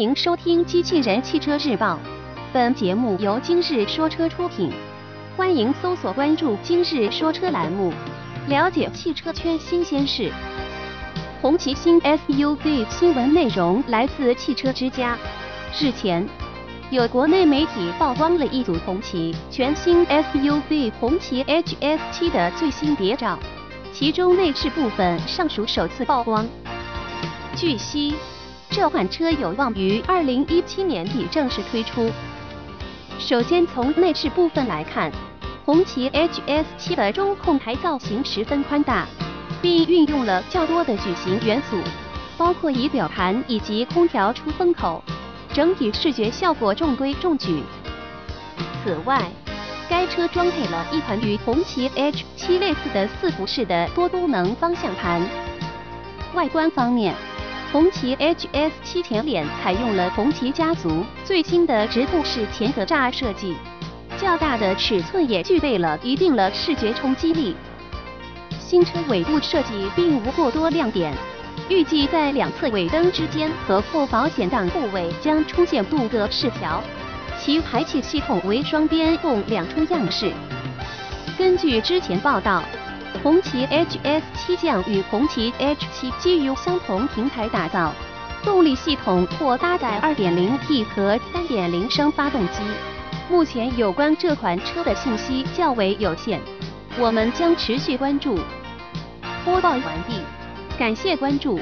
欢迎收听《机器人汽车日报》，本节目由今日说车出品。欢迎搜索关注“今日说车”栏目，了解汽车圈新鲜事。红旗新 SUV 新闻内容来自汽车之家。日前，有国内媒体曝光了一组红旗全新 SUV 红旗 HS7 的最新谍照，其中内饰部分尚属首次曝光。据悉。这款车有望于二零一七年底正式推出。首先从内饰部分来看，红旗 HS7 的中控台造型十分宽大，并运用了较多的矩形元素，包括仪表盘以及空调出风口，整体视觉效果中规中矩。此外，该车装配了一款与红旗 H7 类似的四辐式的多功能方向盘。外观方面，红旗 HS7 前脸采用了红旗家族最新的直瀑式前格栅设计，较大的尺寸也具备了一定的视觉冲击力。新车尾部设计并无过多亮点，预计在两侧尾灯之间和后保险杠部位将出现镀铬饰条，其排气系统为双边共两出样式。根据之前报道。红旗 HS7 将与红旗 H7 基于相同平台打造，动力系统或搭载 2.0T 和3.0升发动机。目前有关这款车的信息较为有限，我们将持续关注。播报完毕，感谢关注。